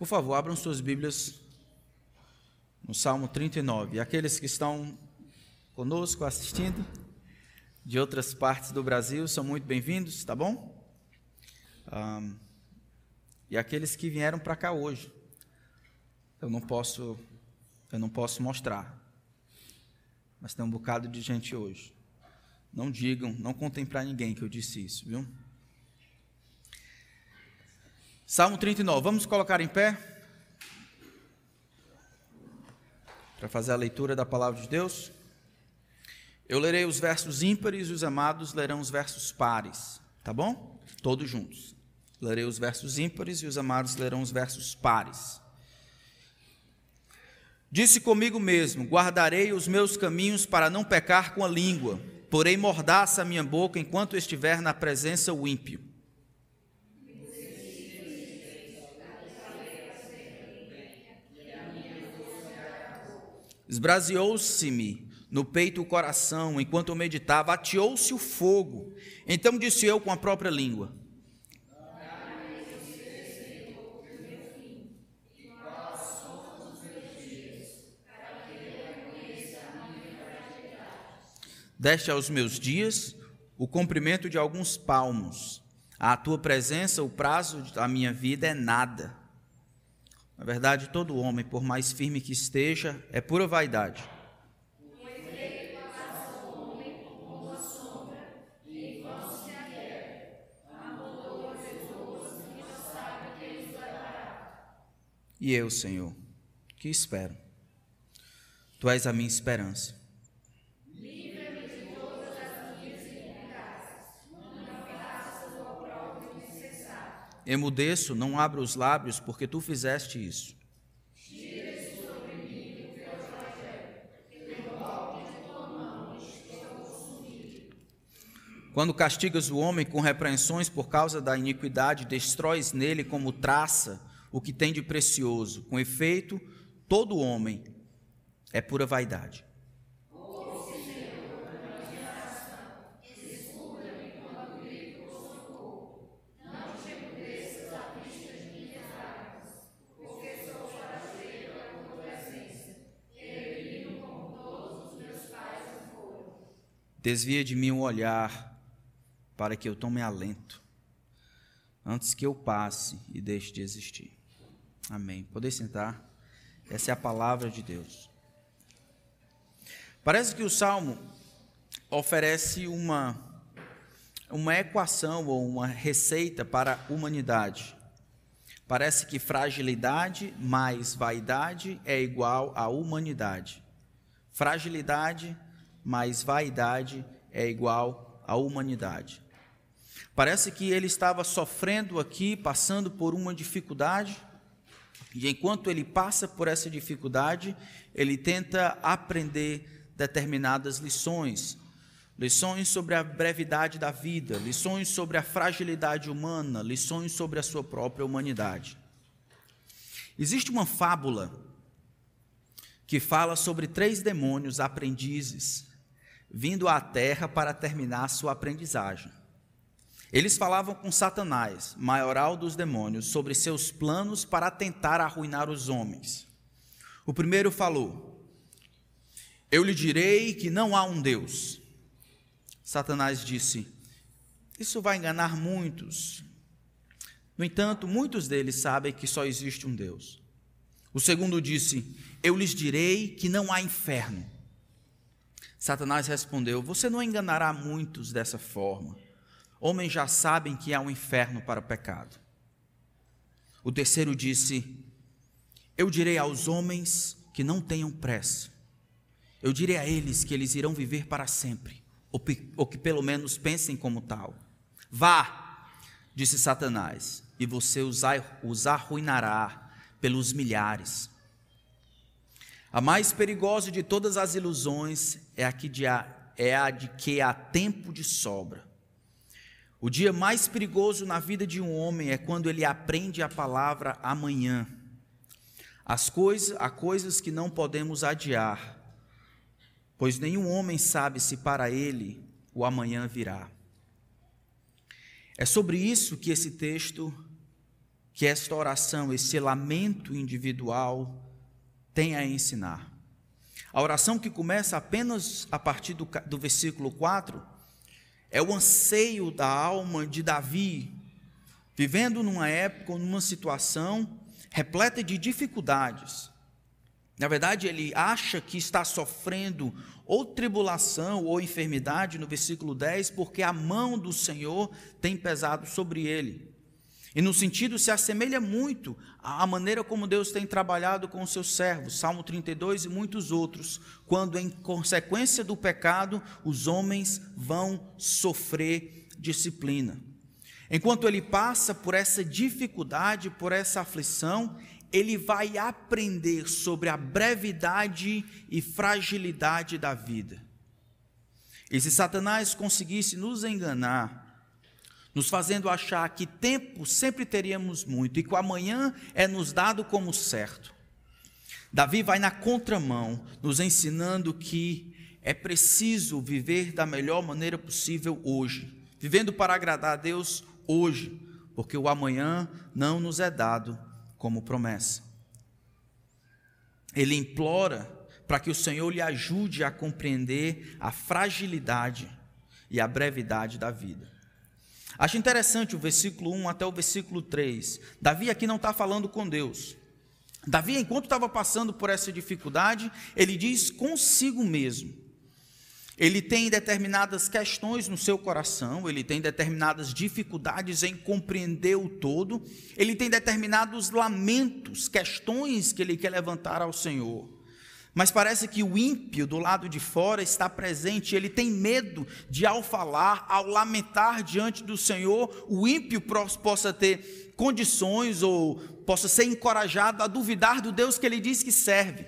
Por favor, abram suas Bíblias no Salmo 39. E aqueles que estão conosco assistindo de outras partes do Brasil são muito bem-vindos, tá bom? Um, e aqueles que vieram para cá hoje, eu não posso, eu não posso mostrar, mas tem um bocado de gente hoje. Não digam, não contem para ninguém que eu disse isso, viu? Salmo 39, vamos colocar em pé para fazer a leitura da palavra de Deus. Eu lerei os versos ímpares e os amados lerão os versos pares, tá bom? Todos juntos. Lerei os versos ímpares e os amados lerão os versos pares. Disse comigo mesmo: Guardarei os meus caminhos para não pecar com a língua, porém mordaça a minha boca enquanto estiver na presença o ímpio. Esbraseou-se-me no peito o coração, enquanto eu meditava, ateou-se o fogo. Então disse eu com a própria língua: Deste aos meus dias o comprimento de alguns palmos. A tua presença, o prazo da minha vida é nada. Na verdade, todo homem, por mais firme que esteja, é pura vaidade. E eu, Senhor, que espero? Tu és a minha esperança. Emudeço, não abro os lábios, porque tu fizeste isso. Quando castigas o homem com repreensões por causa da iniquidade, destróis nele como traça o que tem de precioso. Com efeito, todo homem é pura vaidade. Desvia de mim o olhar, para que eu tome alento, antes que eu passe e deixe de existir. Amém. Poder sentar? Essa é a palavra de Deus. Parece que o Salmo oferece uma, uma equação ou uma receita para a humanidade. Parece que fragilidade mais vaidade é igual a humanidade. Fragilidade mais vaidade é igual à humanidade. Parece que ele estava sofrendo aqui, passando por uma dificuldade, e enquanto ele passa por essa dificuldade, ele tenta aprender determinadas lições. Lições sobre a brevidade da vida, lições sobre a fragilidade humana, lições sobre a sua própria humanidade. Existe uma fábula que fala sobre três demônios aprendizes vindo à terra para terminar sua aprendizagem. Eles falavam com Satanás, maioral dos demônios, sobre seus planos para tentar arruinar os homens. O primeiro falou: Eu lhe direi que não há um Deus. Satanás disse: Isso vai enganar muitos. No entanto, muitos deles sabem que só existe um Deus. O segundo disse: Eu lhes direi que não há inferno. Satanás respondeu: Você não enganará muitos dessa forma. Homens já sabem que há um inferno para o pecado. O terceiro disse: Eu direi aos homens que não tenham pressa. Eu direi a eles que eles irão viver para sempre, ou, que pelo menos pensem como tal. Vá, disse Satanás, e você os arruinará pelos milhares. A mais perigosa de todas as ilusões é a, que de é a de que há tempo de sobra. O dia mais perigoso na vida de um homem é quando ele aprende a palavra amanhã. As coisas, há coisas que não podemos adiar, pois nenhum homem sabe se para ele o amanhã virá. É sobre isso que esse texto que esta oração, esse lamento individual, tem a ensinar. A oração que começa apenas a partir do, do versículo 4 é o anseio da alma de Davi, vivendo numa época, numa situação repleta de dificuldades. Na verdade, ele acha que está sofrendo ou tribulação ou enfermidade, no versículo 10, porque a mão do Senhor tem pesado sobre ele. E no sentido se assemelha muito à maneira como Deus tem trabalhado com os seus servos, Salmo 32 e muitos outros, quando em consequência do pecado os homens vão sofrer disciplina. Enquanto ele passa por essa dificuldade, por essa aflição, ele vai aprender sobre a brevidade e fragilidade da vida. E se Satanás conseguisse nos enganar, nos fazendo achar que tempo sempre teríamos muito e que o amanhã é nos dado como certo. Davi vai na contramão, nos ensinando que é preciso viver da melhor maneira possível hoje, vivendo para agradar a Deus hoje, porque o amanhã não nos é dado como promessa. Ele implora para que o Senhor lhe ajude a compreender a fragilidade e a brevidade da vida. Acho interessante o versículo 1 até o versículo 3. Davi aqui não está falando com Deus. Davi, enquanto estava passando por essa dificuldade, ele diz consigo mesmo. Ele tem determinadas questões no seu coração, ele tem determinadas dificuldades em compreender o todo, ele tem determinados lamentos, questões que ele quer levantar ao Senhor. Mas parece que o ímpio do lado de fora está presente, ele tem medo de, ao falar, ao lamentar diante do Senhor, o ímpio possa ter condições ou possa ser encorajado a duvidar do Deus que ele diz que serve.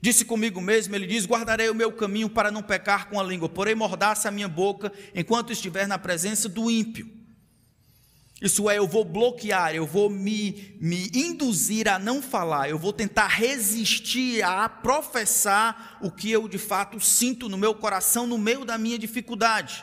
Disse comigo mesmo, ele diz: Guardarei o meu caminho para não pecar com a língua, porém mordaça a minha boca enquanto estiver na presença do ímpio. Isso é, eu vou bloquear, eu vou me, me induzir a não falar, eu vou tentar resistir a professar o que eu de fato sinto no meu coração, no meio da minha dificuldade.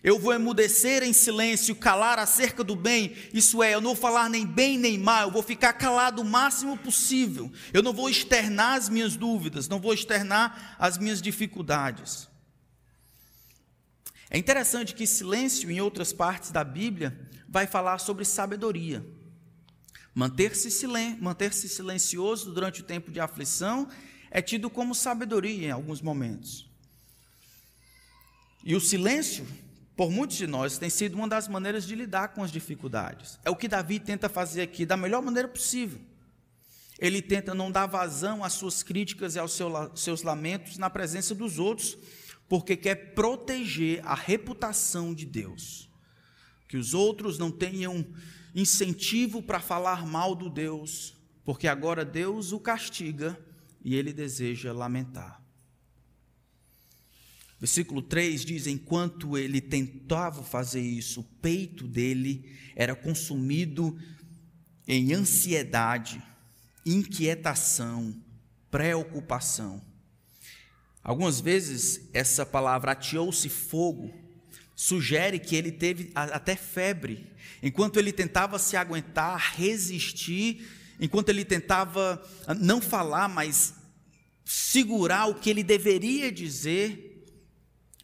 Eu vou emudecer em silêncio, calar acerca do bem, isso é, eu não vou falar nem bem nem mal, eu vou ficar calado o máximo possível, eu não vou externar as minhas dúvidas, não vou externar as minhas dificuldades. É interessante que silêncio, em outras partes da Bíblia, vai falar sobre sabedoria. Manter-se silen manter silencioso durante o tempo de aflição é tido como sabedoria em alguns momentos. E o silêncio, por muitos de nós, tem sido uma das maneiras de lidar com as dificuldades. É o que Davi tenta fazer aqui da melhor maneira possível. Ele tenta não dar vazão às suas críticas e aos seus lamentos na presença dos outros, porque quer proteger a reputação de Deus. Que os outros não tenham incentivo para falar mal do Deus, porque agora Deus o castiga e ele deseja lamentar. Versículo 3 diz: Enquanto ele tentava fazer isso, o peito dele era consumido em ansiedade, inquietação, preocupação. Algumas vezes essa palavra atiou-se fogo sugere que ele teve até febre, enquanto ele tentava se aguentar, resistir, enquanto ele tentava ah, não falar, mas segurar o que ele deveria dizer,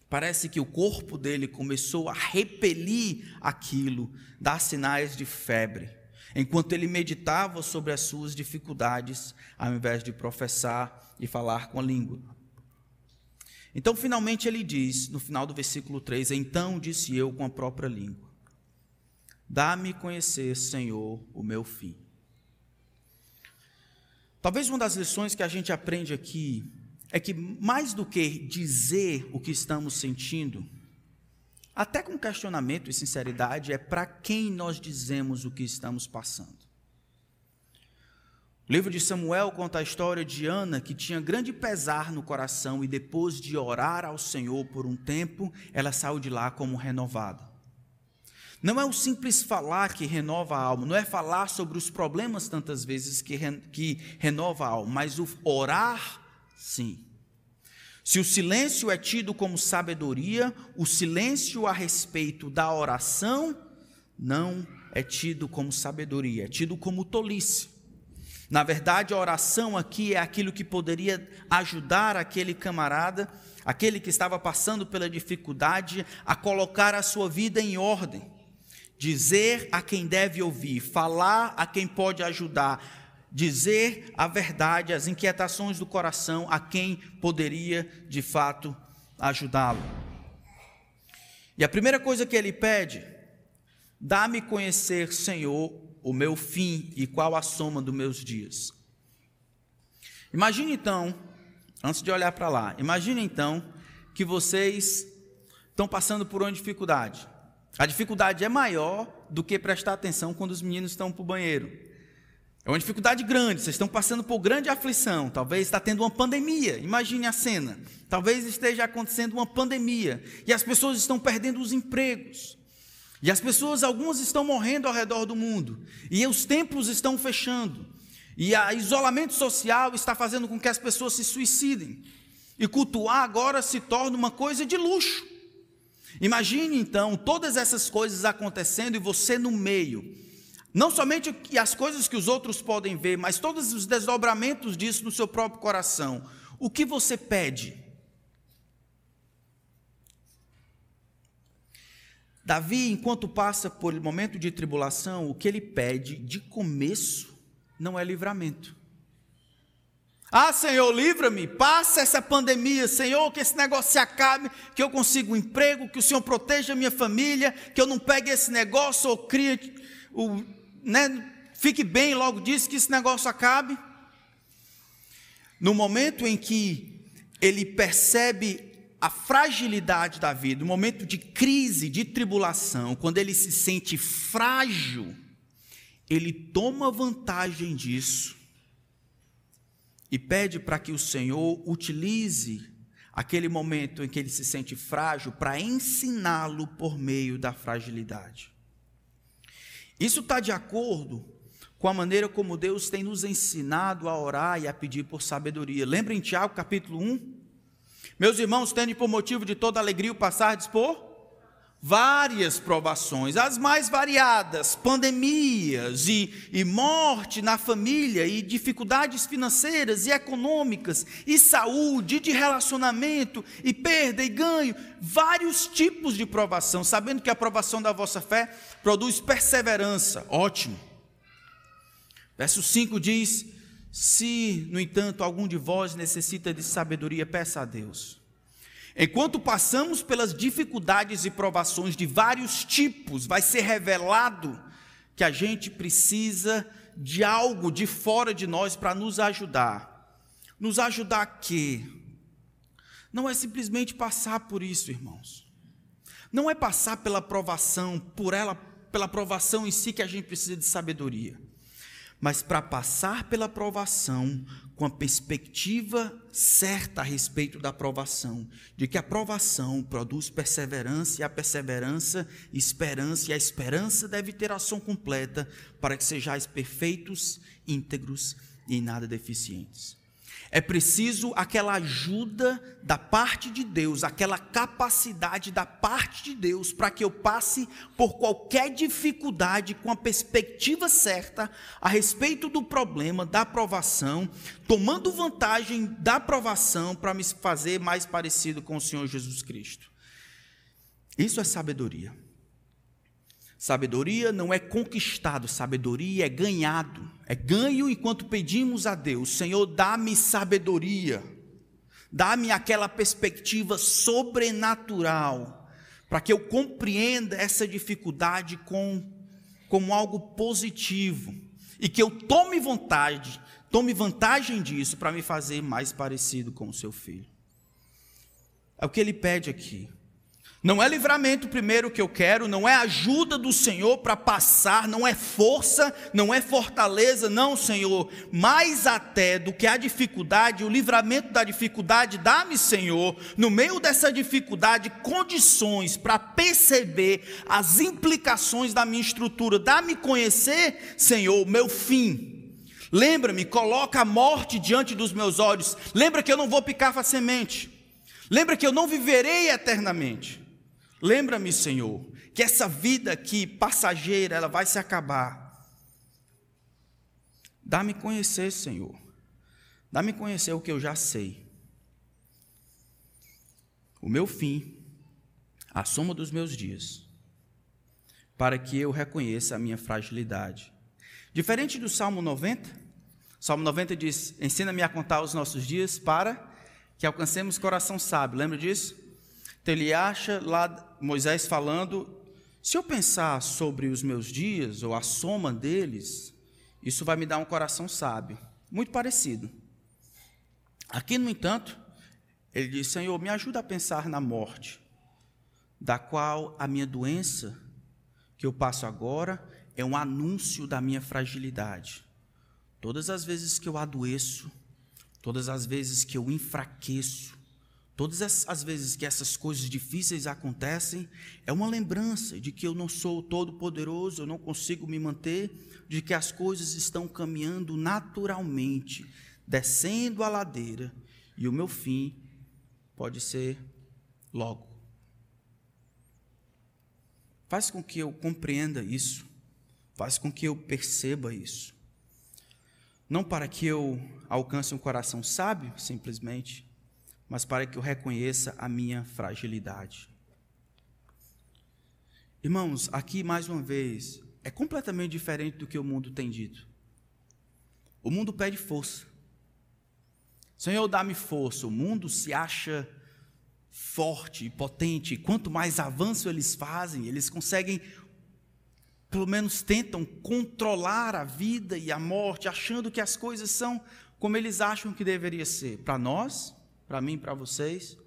parece que o corpo dele começou a repelir aquilo, dar sinais de febre, enquanto ele meditava sobre as suas dificuldades, ao invés de professar e falar com a língua. Então, finalmente, ele diz, no final do versículo 3: Então disse eu com a própria língua: Dá-me conhecer, Senhor, o meu fim. Talvez uma das lições que a gente aprende aqui é que, mais do que dizer o que estamos sentindo, até com questionamento e sinceridade, é para quem nós dizemos o que estamos passando. O livro de Samuel conta a história de Ana, que tinha grande pesar no coração e depois de orar ao Senhor por um tempo, ela saiu de lá como renovada. Não é o simples falar que renova a alma, não é falar sobre os problemas tantas vezes que, que renova a alma, mas o orar, sim. Se o silêncio é tido como sabedoria, o silêncio a respeito da oração não é tido como sabedoria, é tido como tolice. Na verdade, a oração aqui é aquilo que poderia ajudar aquele camarada, aquele que estava passando pela dificuldade, a colocar a sua vida em ordem, dizer a quem deve ouvir, falar a quem pode ajudar, dizer a verdade, as inquietações do coração a quem poderia de fato ajudá-lo. E a primeira coisa que ele pede, dá-me conhecer, Senhor, o meu fim e qual a soma dos meus dias. Imagine então, antes de olhar para lá, imagine então que vocês estão passando por uma dificuldade. A dificuldade é maior do que prestar atenção quando os meninos estão para o banheiro. É uma dificuldade grande, vocês estão passando por grande aflição. Talvez está tendo uma pandemia, imagine a cena. Talvez esteja acontecendo uma pandemia e as pessoas estão perdendo os empregos. E as pessoas, algumas estão morrendo ao redor do mundo, e os templos estão fechando, e o isolamento social está fazendo com que as pessoas se suicidem. E cultuar agora se torna uma coisa de luxo. Imagine então todas essas coisas acontecendo e você no meio. Não somente as coisas que os outros podem ver, mas todos os desdobramentos disso no seu próprio coração. O que você pede? Davi, enquanto passa por momento de tribulação, o que ele pede de começo não é livramento. Ah, Senhor, livra-me, passa essa pandemia, Senhor, que esse negócio se acabe, que eu consiga um emprego, que o Senhor proteja a minha família, que eu não pegue esse negócio ou crie, o, né, fique bem logo disso, que esse negócio acabe. No momento em que ele percebe a fragilidade da vida, o momento de crise, de tribulação, quando ele se sente frágil, ele toma vantagem disso e pede para que o Senhor utilize aquele momento em que ele se sente frágil para ensiná-lo por meio da fragilidade. Isso está de acordo com a maneira como Deus tem nos ensinado a orar e a pedir por sabedoria. Lembra em Tiago capítulo 1? Meus irmãos, tende por motivo de toda alegria o passardes por várias provações, as mais variadas, pandemias e, e morte na família, e dificuldades financeiras e econômicas, e saúde, e de relacionamento, e perda e ganho, vários tipos de provação, sabendo que a provação da vossa fé produz perseverança. Ótimo. Verso 5 diz: se, no entanto, algum de vós necessita de sabedoria, peça a Deus. Enquanto passamos pelas dificuldades e provações de vários tipos, vai ser revelado que a gente precisa de algo de fora de nós para nos ajudar. Nos ajudar a quê? Não é simplesmente passar por isso, irmãos. Não é passar pela provação, por ela, pela provação em si que a gente precisa de sabedoria mas para passar pela provação com a perspectiva certa a respeito da provação, de que a provação produz perseverança e a perseverança esperança, e a esperança deve ter ação completa para que sejais perfeitos, íntegros e em nada deficientes. É preciso aquela ajuda da parte de Deus, aquela capacidade da parte de Deus para que eu passe por qualquer dificuldade com a perspectiva certa a respeito do problema, da aprovação, tomando vantagem da aprovação para me fazer mais parecido com o Senhor Jesus Cristo. Isso é sabedoria. Sabedoria não é conquistado, sabedoria é ganhado. É ganho enquanto pedimos a Deus: Senhor, dá-me sabedoria, dá-me aquela perspectiva sobrenatural, para que eu compreenda essa dificuldade com, como algo positivo e que eu tome vontade, tome vantagem disso para me fazer mais parecido com o seu filho. É o que ele pede aqui. Não é livramento primeiro que eu quero, não é ajuda do Senhor para passar, não é força, não é fortaleza, não, Senhor. Mais até do que a dificuldade, o livramento da dificuldade, dá-me, Senhor, no meio dessa dificuldade, condições para perceber as implicações da minha estrutura. Dá-me conhecer, Senhor, meu fim. Lembra-me, coloca a morte diante dos meus olhos. Lembra que eu não vou picar facilmente. Lembra que eu não viverei eternamente. Lembra-me, Senhor, que essa vida aqui passageira, ela vai se acabar. Dá-me conhecer, Senhor. Dá-me conhecer o que eu já sei. O meu fim, a soma dos meus dias, para que eu reconheça a minha fragilidade. Diferente do Salmo 90, Salmo 90 diz: Ensina-me a contar os nossos dias para que alcancemos coração sábio. Lembra disso? Então ele acha lá Moisés falando: se eu pensar sobre os meus dias ou a soma deles, isso vai me dar um coração sábio. Muito parecido. Aqui, no entanto, ele diz: Senhor, me ajuda a pensar na morte, da qual a minha doença que eu passo agora é um anúncio da minha fragilidade. Todas as vezes que eu adoeço, todas as vezes que eu enfraqueço, todas as vezes que essas coisas difíceis acontecem, é uma lembrança de que eu não sou todo-poderoso, eu não consigo me manter, de que as coisas estão caminhando naturalmente, descendo a ladeira, e o meu fim pode ser logo. Faz com que eu compreenda isso, faz com que eu perceba isso. Não para que eu alcance um coração sábio, simplesmente, mas para que eu reconheça a minha fragilidade. Irmãos, aqui mais uma vez, é completamente diferente do que o mundo tem dito. O mundo pede força. Senhor, dá-me força. O mundo se acha forte e potente. Quanto mais avanço eles fazem, eles conseguem, pelo menos tentam controlar a vida e a morte, achando que as coisas são como eles acham que deveria ser. Para nós, para mim, para vocês,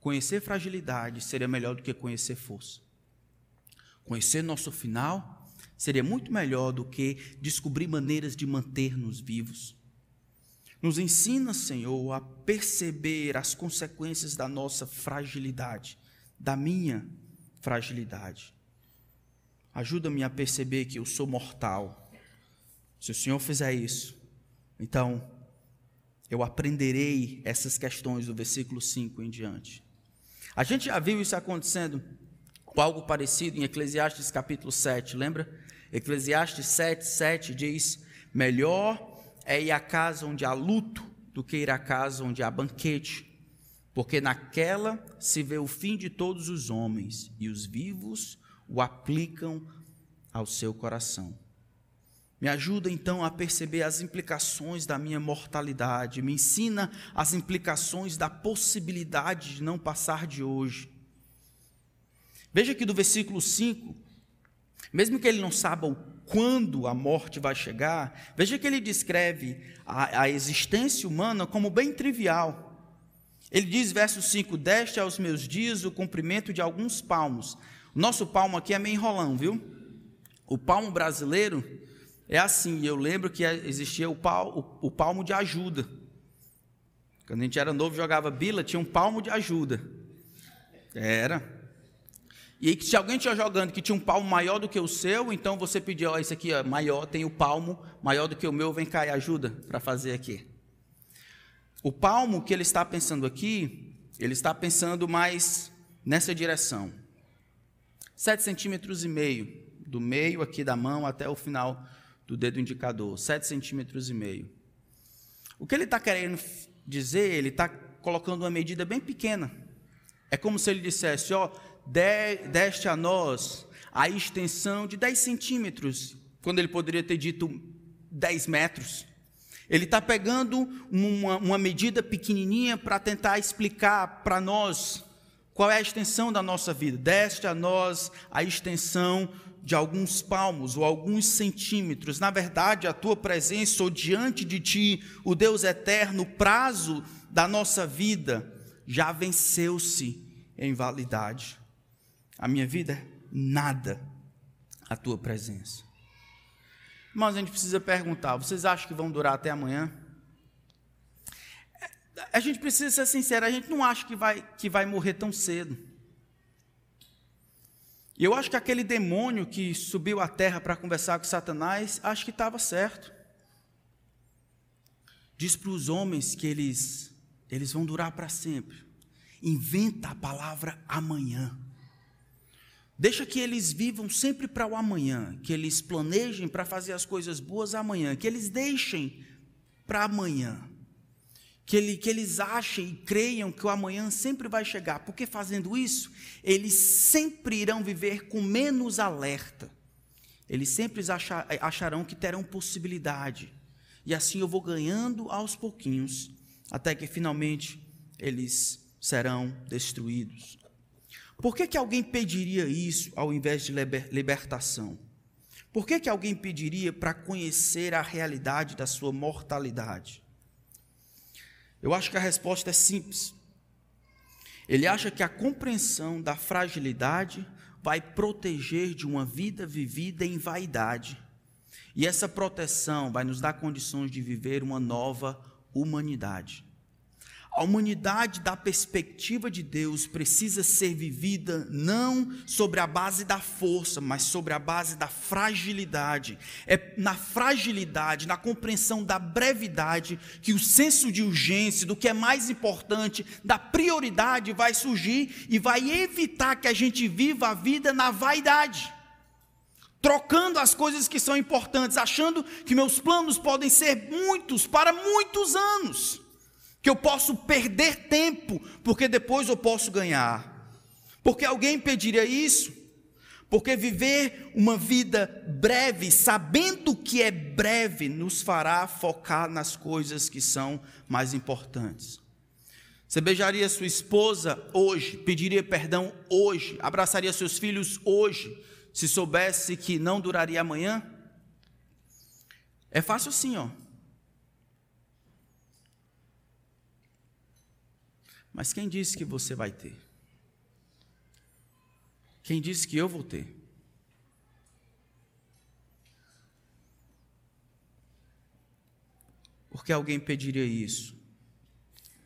conhecer fragilidade seria melhor do que conhecer força. Conhecer nosso final seria muito melhor do que descobrir maneiras de manter-nos vivos. Nos ensina, Senhor, a perceber as consequências da nossa fragilidade, da minha fragilidade. Ajuda-me a perceber que eu sou mortal. Se o Senhor fizer isso, então eu aprenderei essas questões do versículo 5 em diante. A gente já viu isso acontecendo com algo parecido em Eclesiastes capítulo 7, lembra? Eclesiastes 7, 7 diz: Melhor é ir à casa onde há luto do que ir à casa onde há banquete, porque naquela se vê o fim de todos os homens e os vivos o aplicam ao seu coração. Me ajuda então a perceber as implicações da minha mortalidade, me ensina as implicações da possibilidade de não passar de hoje. Veja que do versículo 5, mesmo que ele não saiba o quando a morte vai chegar, veja que ele descreve a, a existência humana como bem trivial. Ele diz, verso 5: Deste aos meus dias o comprimento de alguns palmos. Nosso palmo aqui é meio enrolão, viu? O palmo brasileiro é assim. Eu lembro que existia o, pal, o, o palmo de ajuda. Quando a gente era novo, jogava bila, tinha um palmo de ajuda. Era. E aí, se alguém estiver jogando que tinha um palmo maior do que o seu, então você pediu, ó, esse aqui é maior, tem o palmo maior do que o meu, vem cá e ajuda para fazer aqui. O palmo que ele está pensando aqui, ele está pensando mais nessa direção. Sete centímetros e meio, do meio aqui da mão até o final do dedo indicador, sete centímetros e meio. O que ele está querendo dizer, ele está colocando uma medida bem pequena. É como se ele dissesse, ó, deste a nós a extensão de 10 centímetros, quando ele poderia ter dito 10 metros. Ele está pegando uma, uma medida pequenininha para tentar explicar para nós qual é a extensão da nossa vida. Deste a nós a extensão de alguns palmos ou alguns centímetros. Na verdade, a tua presença ou diante de ti, o Deus eterno, o prazo da nossa vida já venceu-se em validade. A minha vida é nada a tua presença. Mas a gente precisa perguntar: vocês acham que vão durar até amanhã? A gente precisa ser sincero, a gente não acha que vai, que vai morrer tão cedo. E eu acho que aquele demônio que subiu à terra para conversar com Satanás, acho que estava certo. Diz para os homens que eles, eles vão durar para sempre. Inventa a palavra amanhã. Deixa que eles vivam sempre para o amanhã, que eles planejem para fazer as coisas boas amanhã, que eles deixem para amanhã. Que, ele, que eles achem e creiam que o amanhã sempre vai chegar, porque fazendo isso, eles sempre irão viver com menos alerta. Eles sempre acharão que terão possibilidade. E assim eu vou ganhando aos pouquinhos, até que finalmente eles serão destruídos. Por que, que alguém pediria isso ao invés de libertação? Por que, que alguém pediria para conhecer a realidade da sua mortalidade? Eu acho que a resposta é simples. Ele acha que a compreensão da fragilidade vai proteger de uma vida vivida em vaidade. E essa proteção vai nos dar condições de viver uma nova humanidade. A humanidade, da perspectiva de Deus, precisa ser vivida não sobre a base da força, mas sobre a base da fragilidade. É na fragilidade, na compreensão da brevidade, que o senso de urgência, do que é mais importante, da prioridade vai surgir e vai evitar que a gente viva a vida na vaidade trocando as coisas que são importantes, achando que meus planos podem ser muitos para muitos anos que eu posso perder tempo, porque depois eu posso ganhar. Porque alguém pediria isso? Porque viver uma vida breve, sabendo que é breve, nos fará focar nas coisas que são mais importantes. Você beijaria sua esposa hoje, pediria perdão hoje, abraçaria seus filhos hoje, se soubesse que não duraria amanhã? É fácil sim, ó. Mas quem disse que você vai ter? Quem disse que eu vou ter? Por que alguém pediria isso?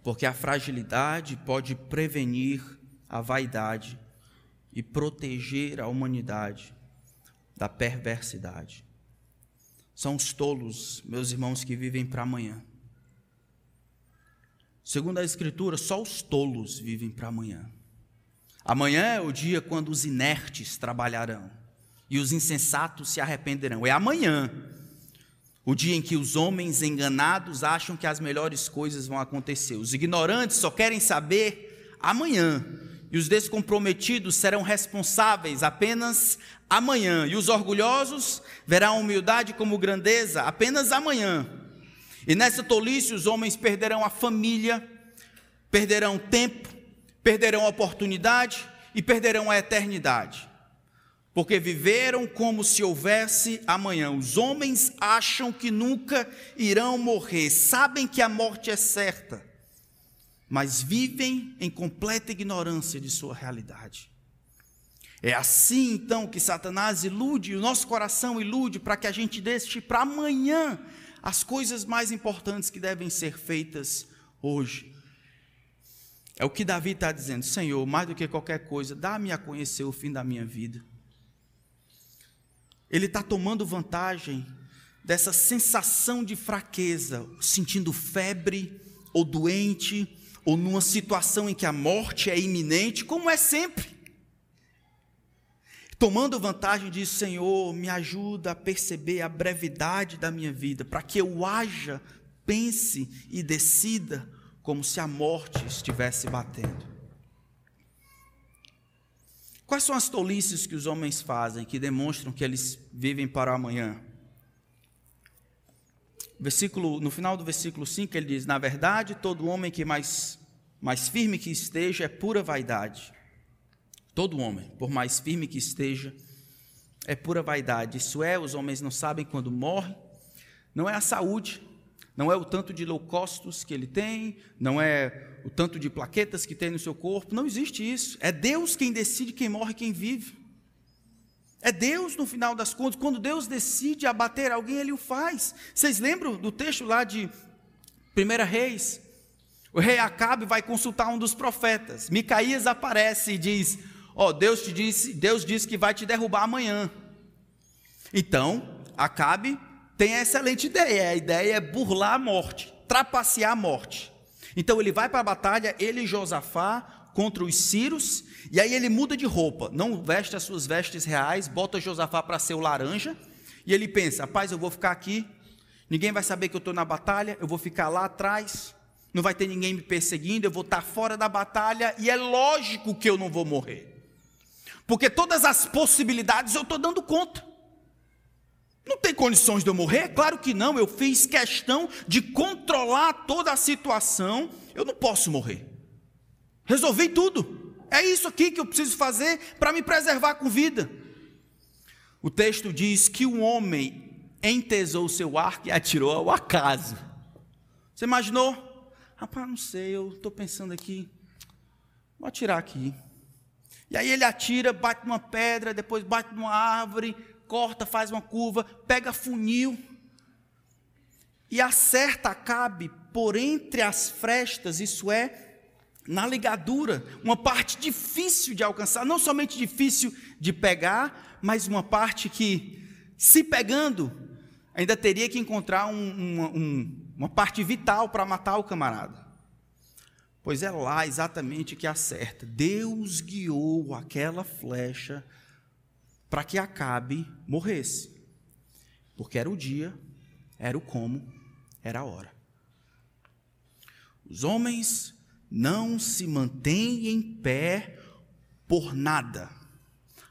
Porque a fragilidade pode prevenir a vaidade e proteger a humanidade da perversidade. São os tolos, meus irmãos, que vivem para amanhã. Segundo a Escritura, só os tolos vivem para amanhã. Amanhã é o dia quando os inertes trabalharão e os insensatos se arrependerão. É amanhã, o dia em que os homens enganados acham que as melhores coisas vão acontecer. Os ignorantes só querem saber amanhã. E os descomprometidos serão responsáveis apenas amanhã. E os orgulhosos verão a humildade como grandeza apenas amanhã. E nessa tolice os homens perderão a família, perderão tempo, perderão a oportunidade e perderão a eternidade. Porque viveram como se houvesse amanhã. Os homens acham que nunca irão morrer, sabem que a morte é certa, mas vivem em completa ignorância de sua realidade. É assim então que Satanás ilude, o nosso coração ilude para que a gente deixe para amanhã as coisas mais importantes que devem ser feitas hoje. É o que Davi está dizendo: Senhor, mais do que qualquer coisa, dá-me a conhecer o fim da minha vida. Ele está tomando vantagem dessa sensação de fraqueza, sentindo febre, ou doente, ou numa situação em que a morte é iminente, como é sempre tomando vantagem disso, Senhor, me ajuda a perceber a brevidade da minha vida, para que eu haja, pense e decida como se a morte estivesse batendo. Quais são as tolices que os homens fazem que demonstram que eles vivem para amanhã? Versículo, no final do versículo 5 ele diz: Na verdade, todo homem que mais, mais firme que esteja é pura vaidade. Todo homem, por mais firme que esteja, é pura vaidade. Isso é, os homens não sabem quando morre. Não é a saúde, não é o tanto de leucócitos que ele tem, não é o tanto de plaquetas que tem no seu corpo. Não existe isso. É Deus quem decide quem morre e quem vive. É Deus, no final das contas, quando Deus decide abater alguém, Ele o faz. Vocês lembram do texto lá de 1 Reis? O rei Acabe vai consultar um dos profetas. Micaías aparece e diz: Ó, oh, Deus te disse, Deus disse que vai te derrubar amanhã. Então, Acabe tem a excelente ideia. A ideia é burlar a morte, trapacear a morte. Então ele vai para a batalha, ele e Josafá, contra os Círios, e aí ele muda de roupa, não veste as suas vestes reais, bota Josafá para ser o laranja, e ele pensa: rapaz, eu vou ficar aqui, ninguém vai saber que eu estou na batalha, eu vou ficar lá atrás, não vai ter ninguém me perseguindo, eu vou estar fora da batalha, e é lógico que eu não vou morrer, porque todas as possibilidades eu estou dando conta. Não tem condições de eu morrer? Claro que não, eu fiz questão de controlar toda a situação, eu não posso morrer. Resolvi tudo. É isso aqui que eu preciso fazer para me preservar com vida. O texto diz que um homem entesou seu arco e atirou ao acaso. Você imaginou? Rapaz, não sei, eu estou pensando aqui. Vou atirar aqui. E aí ele atira, bate numa pedra, depois bate numa árvore, corta, faz uma curva, pega funil e acerta Acabe por entre as frestas, isso é, na ligadura, uma parte difícil de alcançar, não somente difícil de pegar, mas uma parte que, se pegando, ainda teria que encontrar um, uma, um, uma parte vital para matar o camarada. Pois é lá exatamente que acerta. Deus guiou aquela flecha para que Acabe morresse. Porque era o dia, era o como, era a hora. Os homens não se mantêm em pé por nada,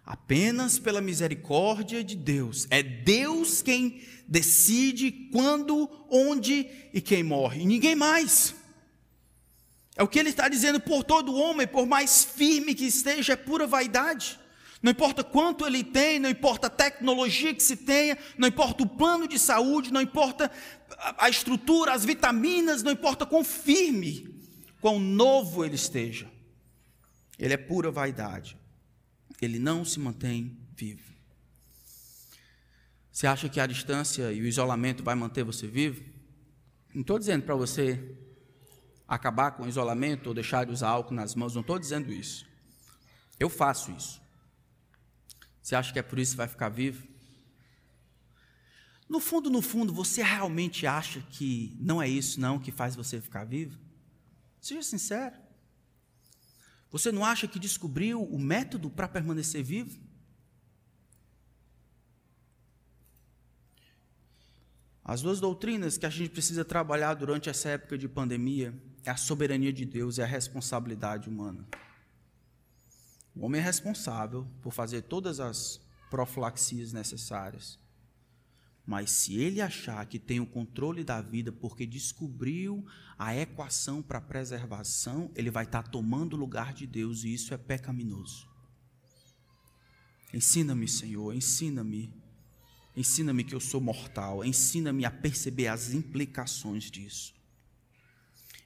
apenas pela misericórdia de Deus. É Deus quem decide quando, onde e quem morre, e ninguém mais. É o que ele está dizendo por todo homem, por mais firme que esteja, é pura vaidade. Não importa quanto ele tem, não importa a tecnologia que se tenha, não importa o plano de saúde, não importa a estrutura, as vitaminas, não importa quão firme quão novo ele esteja, ele é pura vaidade. Ele não se mantém vivo. Você acha que a distância e o isolamento vai manter você vivo? Não estou dizendo para você acabar com o isolamento ou deixar de usar álcool nas mãos, não estou dizendo isso. Eu faço isso. Você acha que é por isso que vai ficar vivo? No fundo, no fundo, você realmente acha que não é isso não que faz você ficar vivo? Seja sincero. Você não acha que descobriu o método para permanecer vivo? As duas doutrinas que a gente precisa trabalhar durante essa época de pandemia é a soberania de Deus e a responsabilidade humana. O homem é responsável por fazer todas as profilaxias necessárias. Mas se ele achar que tem o controle da vida porque descobriu a equação para a preservação, ele vai estar tomando o lugar de Deus e isso é pecaminoso. Ensina-me, Senhor, ensina-me. Ensina-me que eu sou mortal, ensina-me a perceber as implicações disso.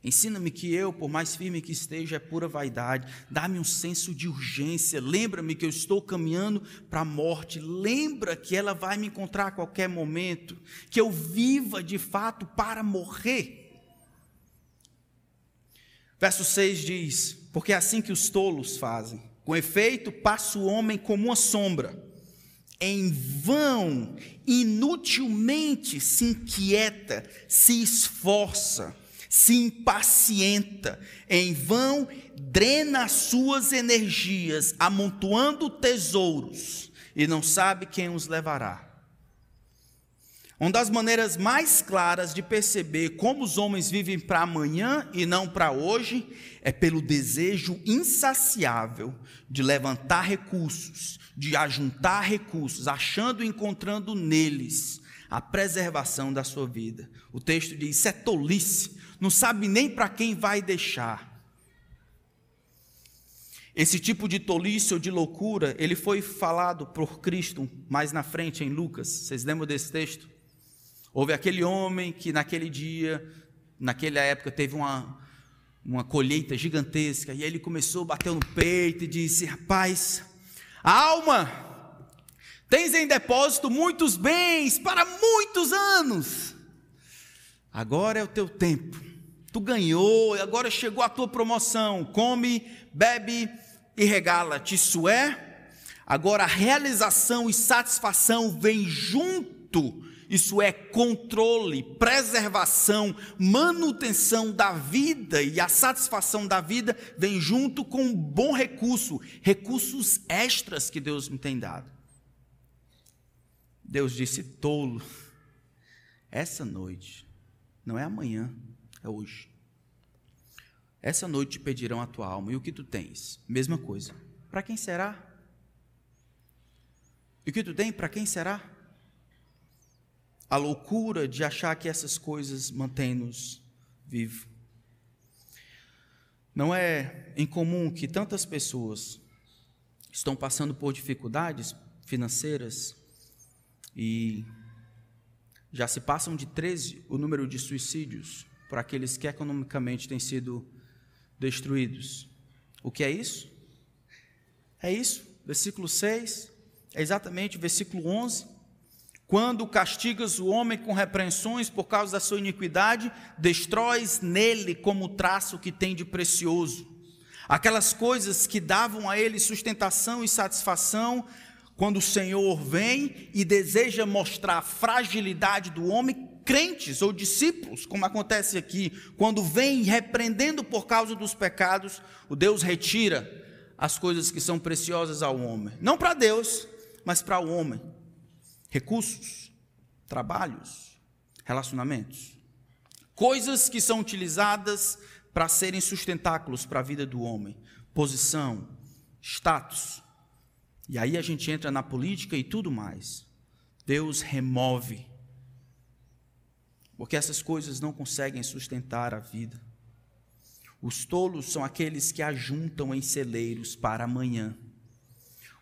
Ensina-me que eu, por mais firme que esteja, é pura vaidade. Dá-me um senso de urgência. Lembra-me que eu estou caminhando para a morte. Lembra que ela vai me encontrar a qualquer momento. Que eu viva de fato para morrer. Verso 6 diz: Porque é assim que os tolos fazem. Com efeito, passa o homem como uma sombra. Em vão, inutilmente se inquieta, se esforça se impacienta, em vão drena as suas energias, amontoando tesouros, e não sabe quem os levará. Uma das maneiras mais claras de perceber como os homens vivem para amanhã e não para hoje é pelo desejo insaciável de levantar recursos, de ajuntar recursos, achando e encontrando neles a preservação da sua vida. O texto diz: Isso é tolice, não sabe nem para quem vai deixar. Esse tipo de tolice ou de loucura, ele foi falado por Cristo mais na frente em Lucas. Vocês lembram desse texto? Houve aquele homem que naquele dia, naquela época, teve uma, uma colheita gigantesca, e aí ele começou, bateu no peito e disse: Rapaz, alma, tens em depósito muitos bens para muitos anos, agora é o teu tempo. Tu ganhou, agora chegou a tua promoção, come, bebe e regala-te. Isso é, agora a realização e satisfação vem junto. Isso é controle, preservação, manutenção da vida. E a satisfação da vida vem junto com um bom recurso, recursos extras que Deus me tem dado. Deus disse: tolo, essa noite, não é amanhã, é hoje. Essa noite te pedirão a tua alma, e o que tu tens? Mesma coisa. Para quem será? E o que tu tem, para quem será? A loucura de achar que essas coisas mantêm-nos vivos. Não é incomum que tantas pessoas estão passando por dificuldades financeiras e já se passam de 13 o número de suicídios por aqueles que economicamente têm sido destruídos. O que é isso? É isso, versículo 6, é exatamente o versículo 11. Quando castigas o homem com repreensões por causa da sua iniquidade, destróis nele como traço que tem de precioso. Aquelas coisas que davam a ele sustentação e satisfação, quando o Senhor vem e deseja mostrar a fragilidade do homem, crentes ou discípulos, como acontece aqui, quando vem repreendendo por causa dos pecados, o Deus retira as coisas que são preciosas ao homem. Não para Deus, mas para o homem. Recursos, trabalhos, relacionamentos. Coisas que são utilizadas para serem sustentáculos para a vida do homem. Posição, status. E aí a gente entra na política e tudo mais. Deus remove porque essas coisas não conseguem sustentar a vida. Os tolos são aqueles que ajuntam em celeiros para amanhã.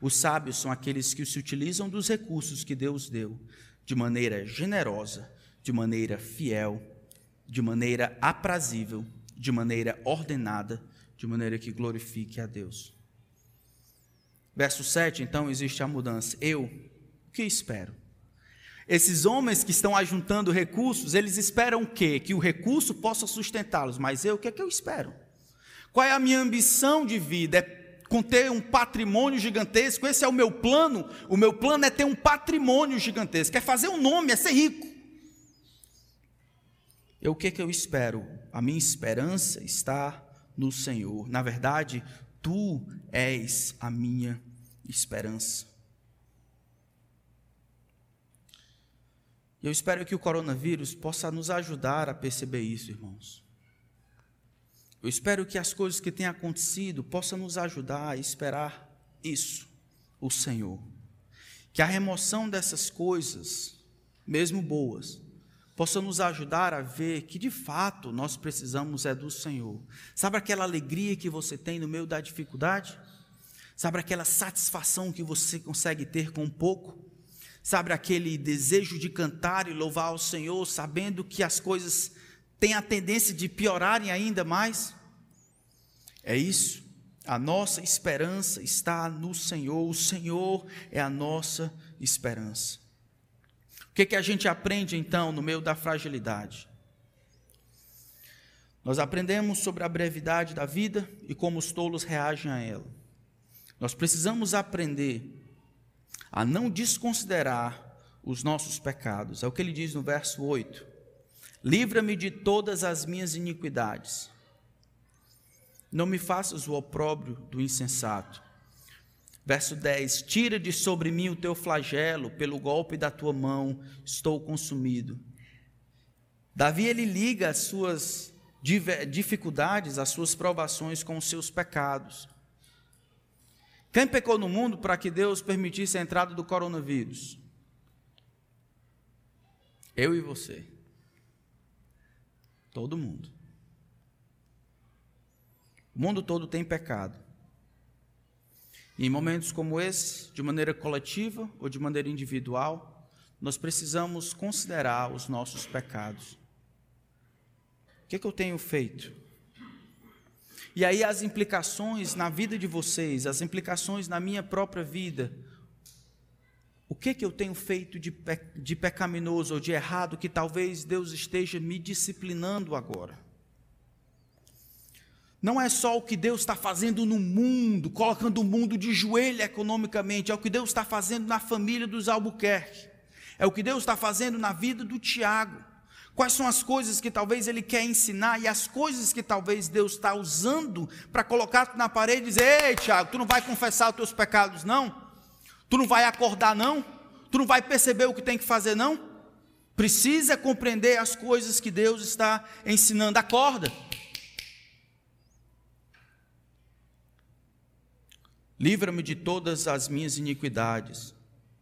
Os sábios são aqueles que se utilizam dos recursos que Deus deu de maneira generosa, de maneira fiel, de maneira aprazível, de maneira ordenada, de maneira que glorifique a Deus. Verso 7, então, existe a mudança. Eu, o que espero? Esses homens que estão ajuntando recursos, eles esperam o quê? Que o recurso possa sustentá-los. Mas eu, o que é que eu espero? Qual é a minha ambição de vida? É conter um patrimônio gigantesco? Esse é o meu plano? O meu plano é ter um patrimônio gigantesco. É fazer um nome, é ser rico. Eu, o que é que eu espero? A minha esperança está no Senhor. Na verdade, tu és a minha esperança. Eu espero que o coronavírus possa nos ajudar a perceber isso, irmãos. Eu espero que as coisas que têm acontecido possam nos ajudar a esperar isso, o Senhor. Que a remoção dessas coisas, mesmo boas, possa nos ajudar a ver que de fato nós precisamos é do Senhor. Sabe aquela alegria que você tem no meio da dificuldade? Sabe aquela satisfação que você consegue ter com pouco? Sabe aquele desejo de cantar e louvar ao Senhor, sabendo que as coisas têm a tendência de piorarem ainda mais? É isso. A nossa esperança está no Senhor. O Senhor é a nossa esperança. O que, que a gente aprende então no meio da fragilidade? Nós aprendemos sobre a brevidade da vida e como os tolos reagem a ela. Nós precisamos aprender a não desconsiderar os nossos pecados. É o que ele diz no verso 8: Livra-me de todas as minhas iniquidades. Não me faças o opróbrio do insensato. Verso 10: Tira de sobre mim o teu flagelo, pelo golpe da tua mão estou consumido. Davi ele liga as suas dificuldades, as suas provações com os seus pecados. Quem pecou no mundo para que Deus permitisse a entrada do coronavírus? Eu e você. Todo mundo. O mundo todo tem pecado. Em momentos como esse, de maneira coletiva ou de maneira individual, nós precisamos considerar os nossos pecados. O que, é que eu tenho feito? E aí as implicações na vida de vocês, as implicações na minha própria vida. O que que eu tenho feito de, pe de pecaminoso ou de errado que talvez Deus esteja me disciplinando agora? Não é só o que Deus está fazendo no mundo, colocando o mundo de joelho economicamente, é o que Deus está fazendo na família dos Albuquerque. é o que Deus está fazendo na vida do Tiago. Quais são as coisas que talvez ele quer ensinar e as coisas que talvez Deus está usando para colocar na parede e dizer: Ei, Tiago, tu não vai confessar os teus pecados, não? Tu não vai acordar, não? Tu não vai perceber o que tem que fazer, não? Precisa compreender as coisas que Deus está ensinando. Acorda. Livra-me de todas as minhas iniquidades.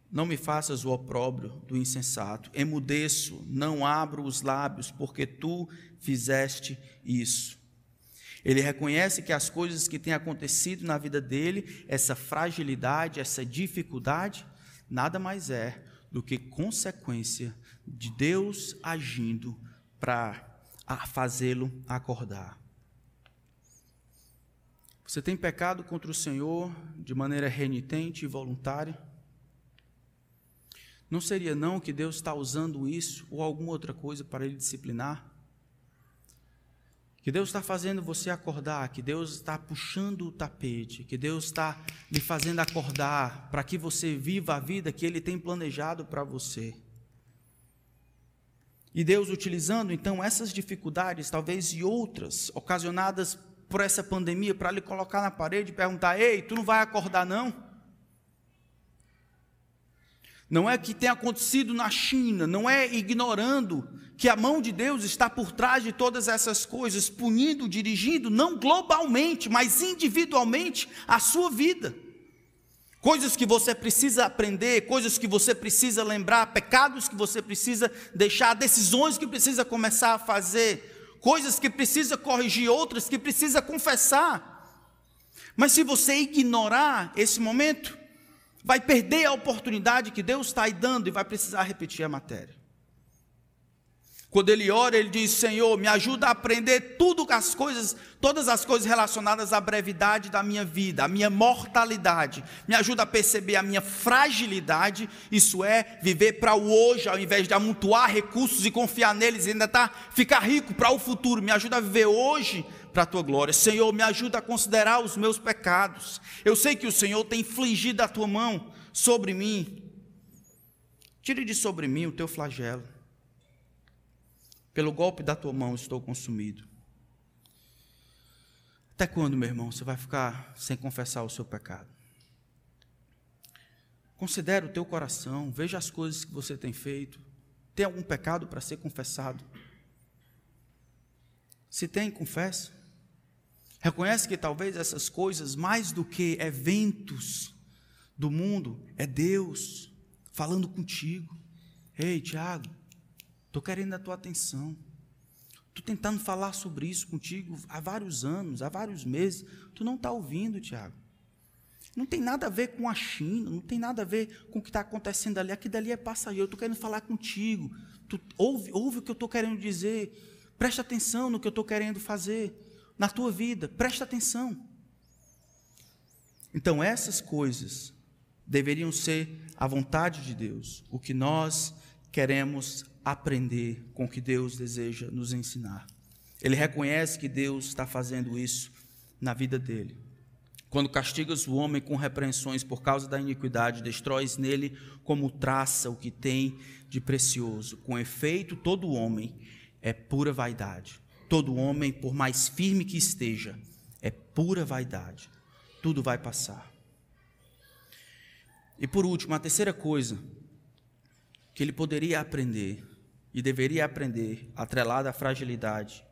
Não me faças o opróbrio do insensato. Emudeço, não abro os lábios, porque tu fizeste isso. Ele reconhece que as coisas que têm acontecido na vida dele, essa fragilidade, essa dificuldade, nada mais é do que consequência de Deus agindo para fazê-lo acordar. Você tem pecado contra o Senhor de maneira renitente e voluntária? Não seria não que Deus está usando isso ou alguma outra coisa para lhe disciplinar? Que Deus está fazendo você acordar, que Deus está puxando o tapete, que Deus está lhe fazendo acordar para que você viva a vida que Ele tem planejado para você. E Deus utilizando então essas dificuldades, talvez e outras, ocasionadas por essa pandemia, para lhe colocar na parede e perguntar: Ei, tu não vai acordar não? não é que tem acontecido na China, não é ignorando que a mão de Deus está por trás de todas essas coisas, punindo, dirigindo, não globalmente, mas individualmente, a sua vida. Coisas que você precisa aprender, coisas que você precisa lembrar, pecados que você precisa deixar, decisões que precisa começar a fazer, coisas que precisa corrigir, outras que precisa confessar. Mas se você ignorar esse momento, vai perder a oportunidade que Deus está aí dando e vai precisar repetir a matéria. Quando ele ora, ele diz: Senhor, me ajuda a aprender tudo as coisas, todas as coisas relacionadas à brevidade da minha vida, à minha mortalidade. Me ajuda a perceber a minha fragilidade, isso é, viver para o hoje, ao invés de amontoar recursos e confiar neles, e ainda tá, ficar rico para o futuro. Me ajuda a viver hoje para a tua glória. Senhor, me ajuda a considerar os meus pecados. Eu sei que o Senhor tem infligido a tua mão sobre mim. Tire de sobre mim o teu flagelo. Pelo golpe da tua mão estou consumido. Até quando, meu irmão, você vai ficar sem confessar o seu pecado? Considere o teu coração, veja as coisas que você tem feito. Tem algum pecado para ser confessado? Se tem, confessa. Reconhece que talvez essas coisas, mais do que eventos do mundo, é Deus falando contigo. Ei, Tiago, estou querendo a tua atenção. Estou tentando falar sobre isso contigo há vários anos, há vários meses. Tu não está ouvindo, Tiago. Não tem nada a ver com a China, não tem nada a ver com o que está acontecendo ali. Aqui dali é passageiro. Estou querendo falar contigo. Tu ouve, ouve o que eu estou querendo dizer. Presta atenção no que eu estou querendo fazer na tua vida, presta atenção. Então, essas coisas deveriam ser a vontade de Deus, o que nós queremos aprender com o que Deus deseja nos ensinar. Ele reconhece que Deus está fazendo isso na vida dele. Quando castigas o homem com repreensões por causa da iniquidade, destróis nele como traça o que tem de precioso. Com efeito, todo homem é pura vaidade. Todo homem, por mais firme que esteja, é pura vaidade. Tudo vai passar. E por último, a terceira coisa que ele poderia aprender e deveria aprender, atrelada à fragilidade,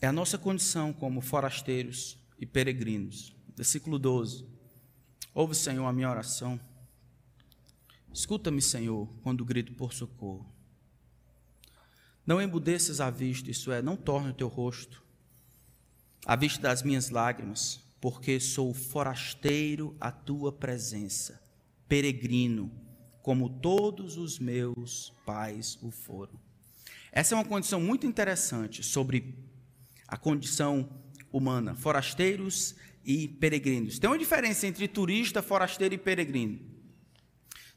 é a nossa condição como forasteiros e peregrinos. Versículo 12. Ouve, Senhor, a minha oração. Escuta-me, Senhor, quando grito por socorro. Não embudeças a vista, isso é, não torne o teu rosto à vista das minhas lágrimas, porque sou forasteiro à tua presença, peregrino, como todos os meus pais o foram. Essa é uma condição muito interessante sobre a condição humana, forasteiros e peregrinos. Tem uma diferença entre turista, forasteiro e peregrino.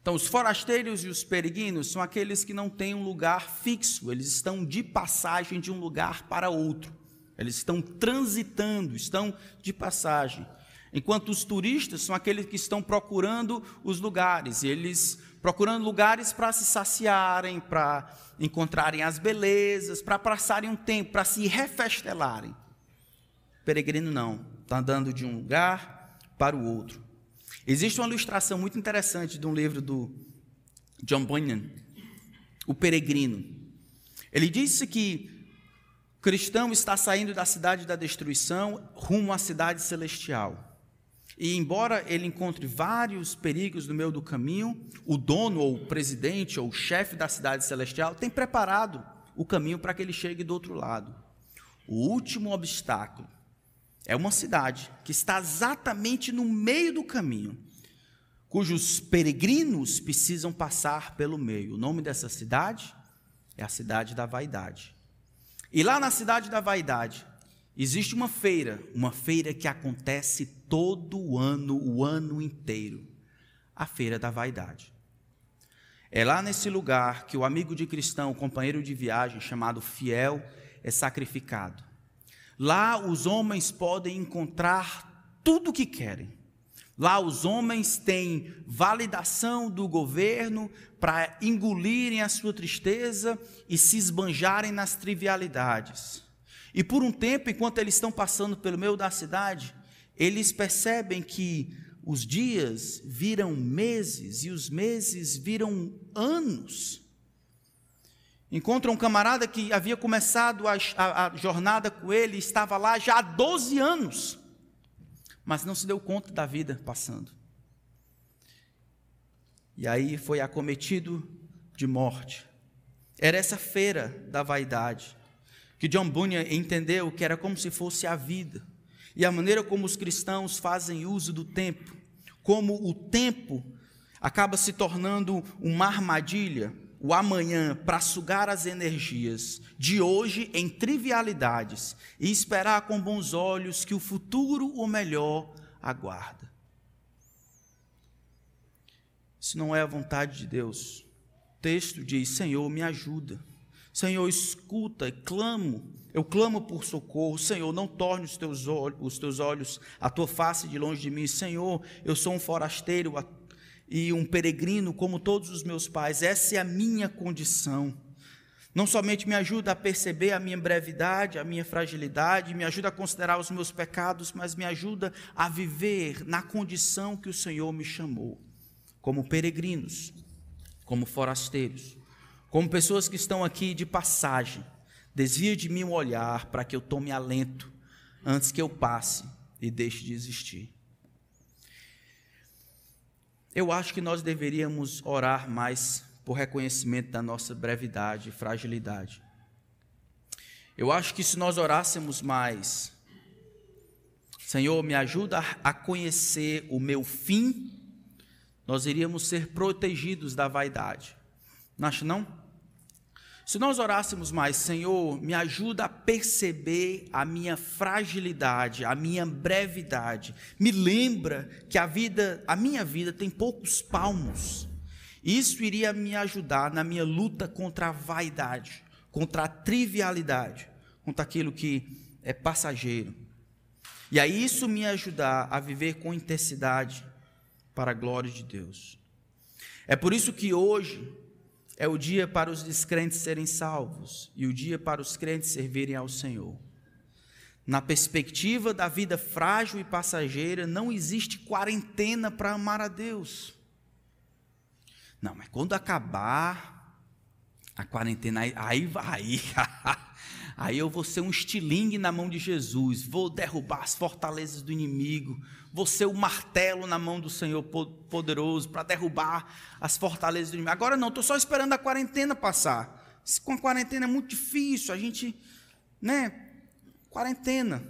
Então, os forasteiros e os peregrinos são aqueles que não têm um lugar fixo, eles estão de passagem de um lugar para outro. Eles estão transitando, estão de passagem. Enquanto os turistas são aqueles que estão procurando os lugares, eles procurando lugares para se saciarem, para encontrarem as belezas, para passarem um tempo, para se refestelarem. Peregrino não, está andando de um lugar para o outro. Existe uma ilustração muito interessante de um livro do John Bunyan, O Peregrino. Ele disse que o cristão está saindo da cidade da destruição rumo à cidade celestial. E embora ele encontre vários perigos no meio do caminho, o dono ou o presidente ou o chefe da cidade celestial tem preparado o caminho para que ele chegue do outro lado. O último obstáculo é uma cidade que está exatamente no meio do caminho, cujos peregrinos precisam passar pelo meio. O nome dessa cidade é a cidade da vaidade. E lá na cidade da vaidade, Existe uma feira, uma feira que acontece todo ano, o ano inteiro. A feira da vaidade. É lá nesse lugar que o amigo de cristão, o companheiro de viagem chamado fiel, é sacrificado. Lá os homens podem encontrar tudo o que querem. Lá os homens têm validação do governo para engolirem a sua tristeza e se esbanjarem nas trivialidades. E por um tempo, enquanto eles estão passando pelo meio da cidade, eles percebem que os dias viram meses e os meses viram anos. Encontram um camarada que havia começado a, a, a, jornada com ele, estava lá já há 12 anos, mas não se deu conta da vida passando. E aí foi acometido de morte. Era essa feira da vaidade que John Bunyan entendeu que era como se fosse a vida, e a maneira como os cristãos fazem uso do tempo, como o tempo acaba se tornando uma armadilha, o amanhã, para sugar as energias de hoje em trivialidades e esperar com bons olhos que o futuro, o melhor, aguarda. Isso não é a vontade de Deus. O texto diz: Senhor, me ajuda. Senhor, escuta, clamo, eu clamo por socorro. Senhor, não torne os teus, olhos, os teus olhos, a tua face de longe de mim. Senhor, eu sou um forasteiro e um peregrino como todos os meus pais. Essa é a minha condição. Não somente me ajuda a perceber a minha brevidade, a minha fragilidade, me ajuda a considerar os meus pecados, mas me ajuda a viver na condição que o Senhor me chamou, como peregrinos, como forasteiros. Como pessoas que estão aqui de passagem, desvia de mim o olhar para que eu tome alento antes que eu passe e deixe de existir. Eu acho que nós deveríamos orar mais por reconhecimento da nossa brevidade e fragilidade. Eu acho que se nós orássemos mais, Senhor, me ajuda a conhecer o meu fim, nós iríamos ser protegidos da vaidade. Não acha não? Se nós orássemos mais, Senhor, me ajuda a perceber a minha fragilidade, a minha brevidade. Me lembra que a vida, a minha vida tem poucos palmos. Isso iria me ajudar na minha luta contra a vaidade, contra a trivialidade, contra aquilo que é passageiro. E aí isso me ajudar a viver com intensidade para a glória de Deus. É por isso que hoje é o dia para os descrentes serem salvos e o dia para os crentes servirem ao Senhor. Na perspectiva da vida frágil e passageira, não existe quarentena para amar a Deus. Não, mas quando acabar a quarentena, aí vai. Aí eu vou ser um estilingue na mão de Jesus, vou derrubar as fortalezas do inimigo, ser o martelo na mão do Senhor poderoso para derrubar as fortalezas do inimigo. Agora não, estou só esperando a quarentena passar. Com a quarentena é muito difícil, a gente, né? Quarentena.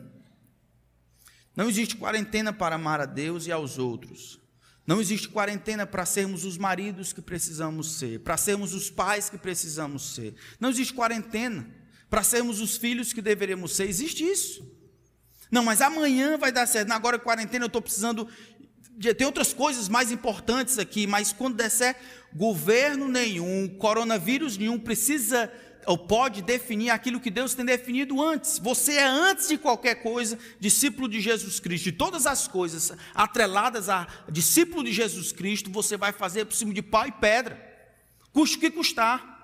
Não existe quarentena para amar a Deus e aos outros. Não existe quarentena para sermos os maridos que precisamos ser, para sermos os pais que precisamos ser. Não existe quarentena para sermos os filhos que deveríamos ser. Existe isso. Não, mas amanhã vai dar certo. Agora, quarentena, eu estou precisando. De, tem outras coisas mais importantes aqui, mas quando der certo, governo nenhum, coronavírus nenhum precisa ou pode definir aquilo que Deus tem definido antes. Você é, antes de qualquer coisa, discípulo de Jesus Cristo. E todas as coisas atreladas a discípulo de Jesus Cristo, você vai fazer por cima de pau e pedra, custe o que custar.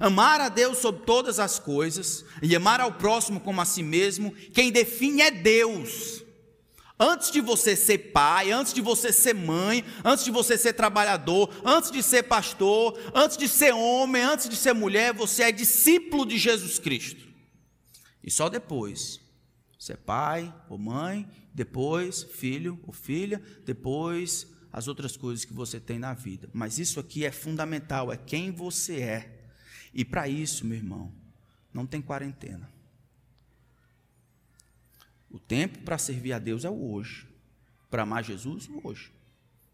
Amar a Deus sobre todas as coisas e amar ao próximo como a si mesmo, quem define é Deus. Antes de você ser pai, antes de você ser mãe, antes de você ser trabalhador, antes de ser pastor, antes de ser homem, antes de ser mulher, você é discípulo de Jesus Cristo. E só depois, você é pai ou mãe, depois filho ou filha, depois as outras coisas que você tem na vida. Mas isso aqui é fundamental, é quem você é. E para isso, meu irmão, não tem quarentena. O tempo para servir a Deus é o hoje. Para amar Jesus, o hoje.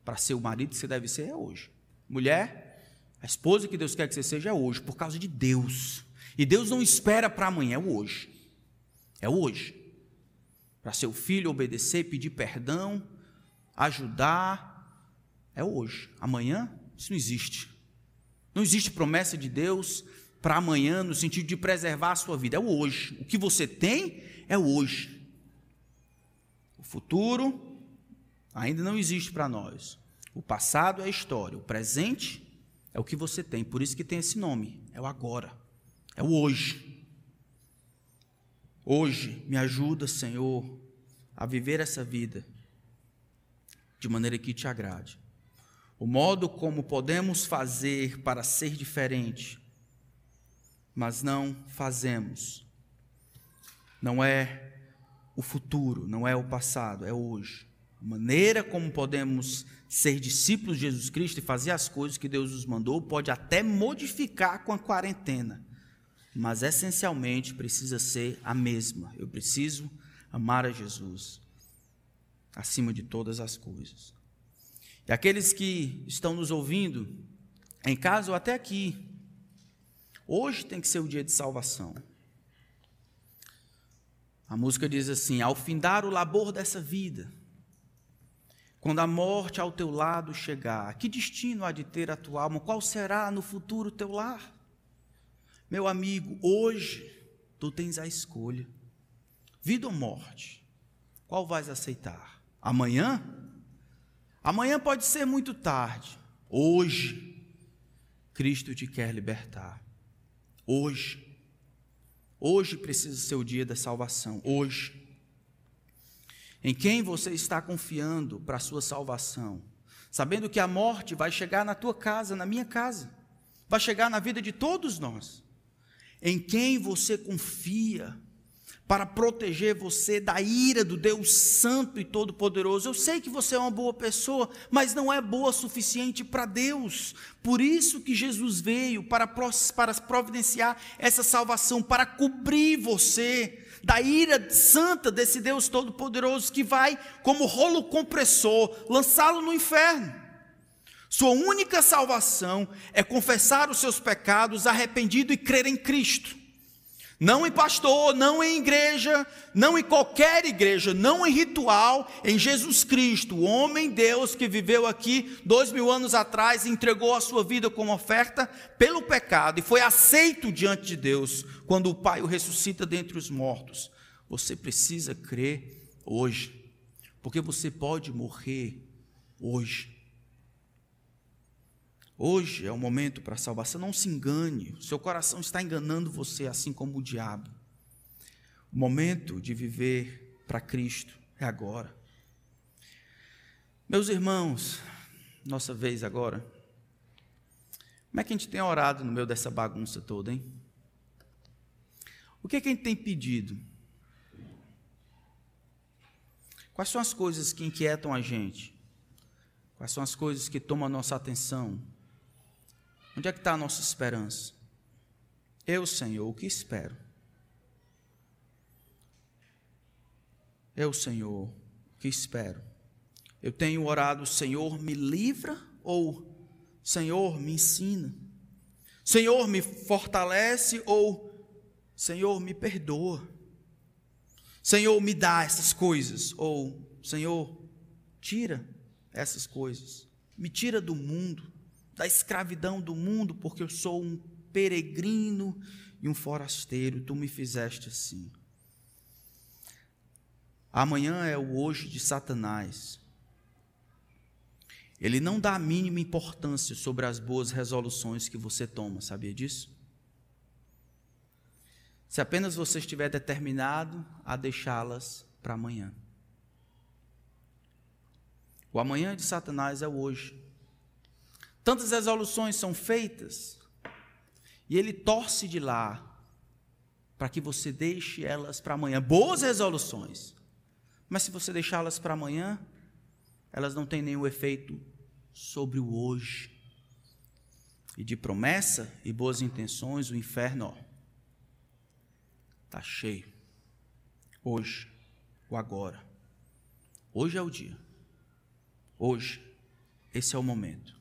Para ser o marido que você deve ser, é hoje. Mulher, a esposa que Deus quer que você seja é hoje, por causa de Deus. E Deus não espera para amanhã, é o hoje. É o hoje. Para seu filho obedecer, pedir perdão, ajudar, é hoje. Amanhã, isso não existe. Não existe promessa de Deus para amanhã no sentido de preservar a sua vida. É o hoje. O que você tem é o hoje. O futuro ainda não existe para nós. O passado é a história, o presente é o que você tem. Por isso que tem esse nome, é o agora. É o hoje. Hoje me ajuda, Senhor, a viver essa vida de maneira que te agrade. O modo como podemos fazer para ser diferente, mas não fazemos. Não é o futuro, não é o passado, é hoje. A maneira como podemos ser discípulos de Jesus Cristo e fazer as coisas que Deus nos mandou pode até modificar com a quarentena, mas essencialmente precisa ser a mesma. Eu preciso amar a Jesus acima de todas as coisas. E aqueles que estão nos ouvindo, em casa ou até aqui, hoje tem que ser o dia de salvação. A música diz assim: Ao findar o labor dessa vida, quando a morte ao teu lado chegar, que destino há de ter a tua alma? Qual será no futuro o teu lar? Meu amigo, hoje tu tens a escolha: vida ou morte? Qual vais aceitar? Amanhã? Amanhã pode ser muito tarde. Hoje, Cristo te quer libertar. Hoje. Hoje precisa ser o dia da salvação. Hoje. Em quem você está confiando para a sua salvação? Sabendo que a morte vai chegar na tua casa, na minha casa, vai chegar na vida de todos nós. Em quem você confia para proteger você da ira do Deus Santo e Todo-Poderoso. Eu sei que você é uma boa pessoa, mas não é boa o suficiente para Deus. Por isso que Jesus veio para, para providenciar essa salvação, para cobrir você da ira santa desse Deus Todo-Poderoso que vai, como rolo compressor, lançá-lo no inferno. Sua única salvação é confessar os seus pecados, arrependido e crer em Cristo. Não em pastor, não em igreja, não em qualquer igreja, não em ritual, em Jesus Cristo, o homem Deus que viveu aqui dois mil anos atrás, entregou a sua vida como oferta pelo pecado e foi aceito diante de Deus quando o Pai o ressuscita dentre os mortos. Você precisa crer hoje, porque você pode morrer hoje. Hoje é o momento para a salvação. Não se engane, seu coração está enganando você, assim como o diabo. O momento de viver para Cristo é agora. Meus irmãos, nossa vez agora. Como é que a gente tem orado no meio dessa bagunça toda, hein? O que, é que a gente tem pedido? Quais são as coisas que inquietam a gente? Quais são as coisas que tomam a nossa atenção? Onde é que está a nossa esperança? Eu, Senhor, o que espero? Eu, Senhor, o que espero? Eu tenho orado, Senhor, me livra ou Senhor, me ensina? Senhor, me fortalece ou Senhor, me perdoa? Senhor, me dá essas coisas ou Senhor, tira essas coisas. Me tira do mundo da escravidão do mundo, porque eu sou um peregrino e um forasteiro, tu me fizeste assim. Amanhã é o hoje de Satanás. Ele não dá a mínima importância sobre as boas resoluções que você toma, sabia disso? Se apenas você estiver determinado a deixá-las para amanhã. O amanhã de Satanás é o hoje. Tantas resoluções são feitas e ele torce de lá para que você deixe elas para amanhã. Boas resoluções. Mas se você deixá-las para amanhã, elas não têm nenhum efeito sobre o hoje. E de promessa e boas intenções, o inferno está cheio. Hoje, o agora. Hoje é o dia. Hoje, esse é o momento.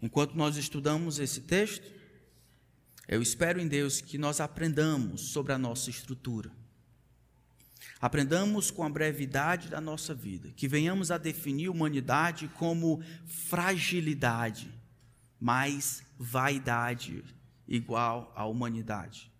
Enquanto nós estudamos esse texto, eu espero em Deus que nós aprendamos sobre a nossa estrutura. Aprendamos com a brevidade da nossa vida, que venhamos a definir humanidade como fragilidade, mais vaidade igual à humanidade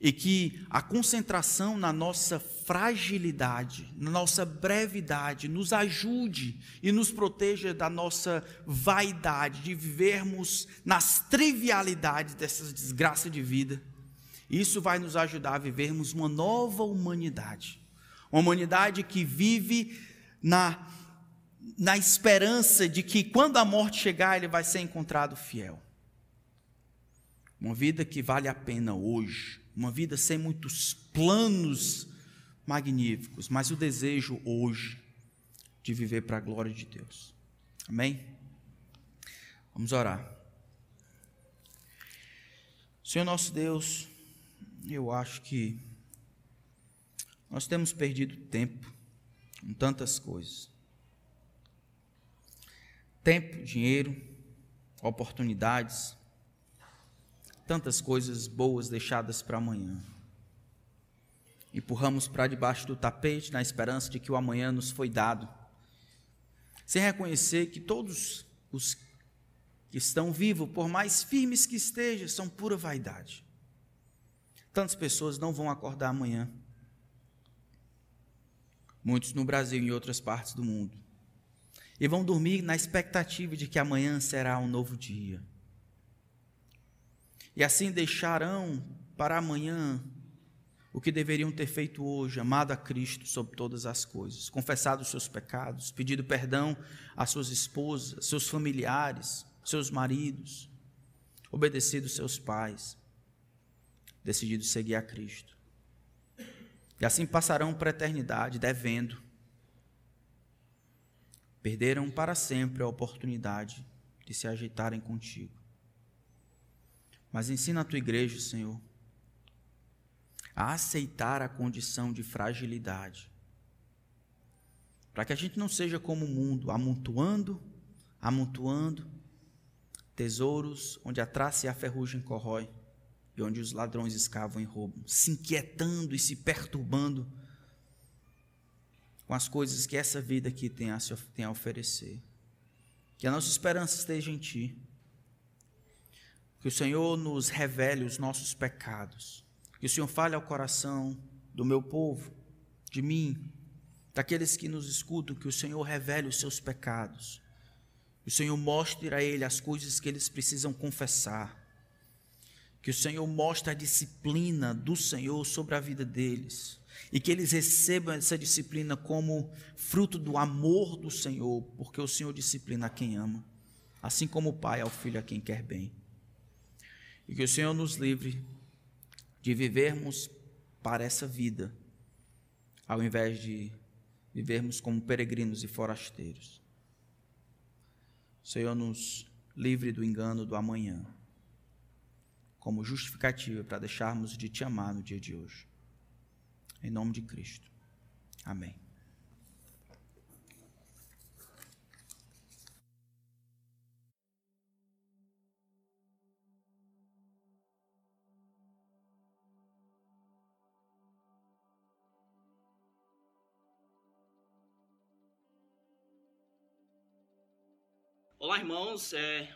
e que a concentração na nossa fragilidade, na nossa brevidade, nos ajude e nos proteja da nossa vaidade, de vivermos nas trivialidades dessas desgraças de vida. Isso vai nos ajudar a vivermos uma nova humanidade, uma humanidade que vive na, na esperança de que quando a morte chegar, ele vai ser encontrado fiel. Uma vida que vale a pena hoje uma vida sem muitos planos magníficos, mas o desejo hoje de viver para a glória de Deus. Amém? Vamos orar. Senhor nosso Deus, eu acho que nós temos perdido tempo com tantas coisas. Tempo, dinheiro, oportunidades, tantas coisas boas deixadas para amanhã. Empurramos para debaixo do tapete na esperança de que o amanhã nos foi dado, sem reconhecer que todos os que estão vivos, por mais firmes que estejam, são pura vaidade. Tantas pessoas não vão acordar amanhã. Muitos no Brasil e em outras partes do mundo. E vão dormir na expectativa de que amanhã será um novo dia e assim deixarão para amanhã o que deveriam ter feito hoje, amado a Cristo sobre todas as coisas, confessado os seus pecados, pedido perdão às suas esposas, seus familiares, seus maridos, obedecido seus pais, decidido seguir a Cristo. E assim passarão para a eternidade devendo. Perderam para sempre a oportunidade de se ajeitarem contigo. Mas ensina a tua igreja, Senhor, a aceitar a condição de fragilidade. Para que a gente não seja como o mundo, amontoando, amontoando tesouros onde a traça e a ferrugem corrói e onde os ladrões escavam e roubam, se inquietando e se perturbando com as coisas que essa vida aqui tem a, tem a oferecer. Que a nossa esperança esteja em Ti que o Senhor nos revele os nossos pecados. Que o Senhor fale ao coração do meu povo, de mim, daqueles que nos escutam, que o Senhor revele os seus pecados. Que o Senhor mostre a ele as coisas que eles precisam confessar. Que o Senhor mostre a disciplina do Senhor sobre a vida deles. E que eles recebam essa disciplina como fruto do amor do Senhor, porque o Senhor disciplina a quem ama, assim como o Pai ao filho a quem quer bem. E que o Senhor nos livre de vivermos para essa vida, ao invés de vivermos como peregrinos e forasteiros. Senhor nos livre do engano do amanhã, como justificativa para deixarmos de te amar no dia de hoje. Em nome de Cristo. Amém. Olá, irmãos. É